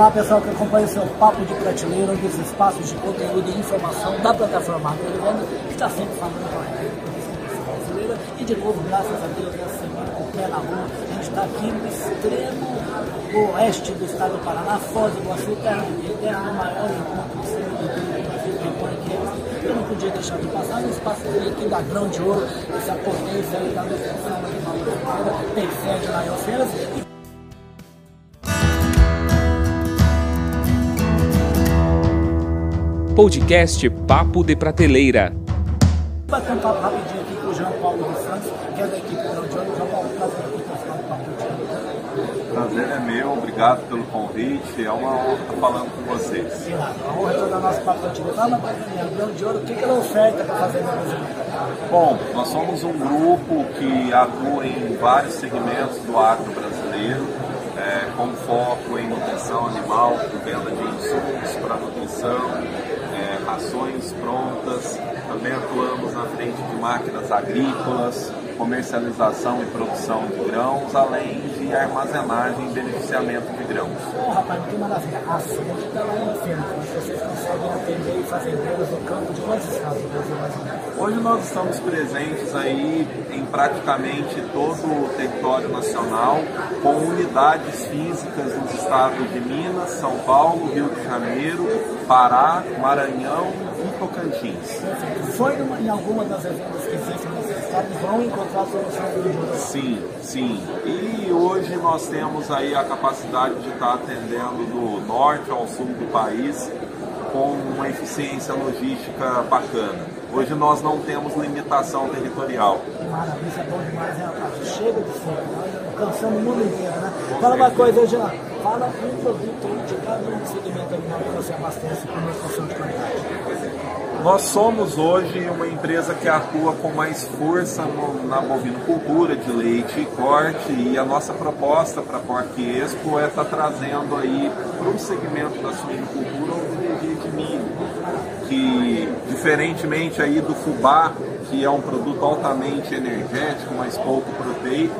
Olá pessoal que acompanha o seu Papo de Prateleira, um dos espaços de conteúdo e informação da plataforma Agrovenda, que está sempre falando com a brasileira. E de novo, graças a Deus, essa semana com o pé na rua, a gente está aqui no extremo oeste do estado do Paraná, Foz do Iguaçu, terra do terra do maior encontro do Brasil, que põe aqui. Eu não podia deixar de passar no espaço aqui da Grão de Ouro, essa potência aí da animal brasileira, tem sede lá em Alfenas. Podcast Papo de Prateleira. Bater um papo rapidinho aqui com o João Paulo dos Santos, que é da equipe do João. João Paulo, prazer aqui participar do Papo de Prazer é meu, obrigado pelo convite, é uma honra estar falando com vocês. Sim, a honra é toda a nossa Papo de Fala para mim, Grão de Ouro, o que, que ela oferta para fazer na brasileira? Bom, nós somos um grupo que atua em vários segmentos do agro brasileiro, é, com foco em nutrição animal, venda de insumos para nutrição, prontas, também atuamos na frente de máquinas agrícolas, comercialização e produção de grãos, além de armazenagem e beneficiamento de grãos. Oh, rapaz, que maravilha. A sede está lá em Fênix, mas vocês conseguem atender fazendeiros no campo de quantos estados do Brasil mais ou menos? Hoje nós estamos presentes aí em praticamente todo o território nacional, com unidades físicas nos estados de Minas, São Paulo, Rio de Janeiro, Pará, Maranhão e Tocantins. Foi em alguma das eventos que existem nesses estados, vão encontrar soluções do Sim, sim. E hoje nós temos aí a capacidade de estar atendendo do norte ao sul do país com uma eficiência logística bacana. Hoje nós não temos limitação territorial. Maravilha, é bom demais, né? Chega de ser, nós alcançamos o mundo inteiro, né? Fala uma coisa, Jean. Fala um produto de cada um segmento animal que você abastece com função de qualidade. Nós somos hoje uma empresa que atua com mais força no, na bovinocultura de leite e corte e a nossa proposta para a Porc Expo é estar tá trazendo aí para o segmento da suinocultura o DDG de milho, que diferentemente aí do fubá, que é um produto altamente energético, mas pouco proteico,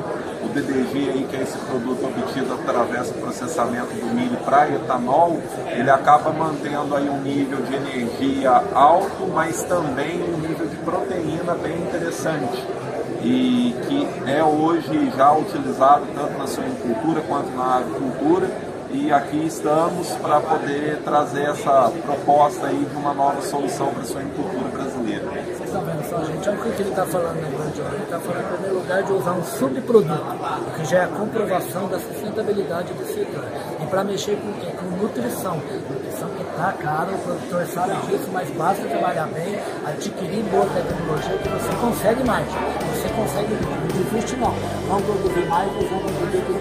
DDG aí, que é esse produto obtido através do processamento do milho para etanol, ele acaba mantendo aí um nível de energia alto, mas também um nível de proteína bem interessante e que é hoje já utilizado tanto na suinocultura quanto na agricultura e aqui estamos para poder trazer essa proposta aí de uma nova solução para a suinocultura brasileira. Gente, olha o que ele está falando na grande Ele está falando, em primeiro lugar, de usar um subproduto, que já é a comprovação da sustentabilidade do setor. E para mexer com, com nutrição, nutrição que está caro, o produtor sabe disso, mas basta trabalhar bem, adquirir boa tecnologia que você consegue mais. Você consegue, não desiste não. Vamos produzir mais usando o produto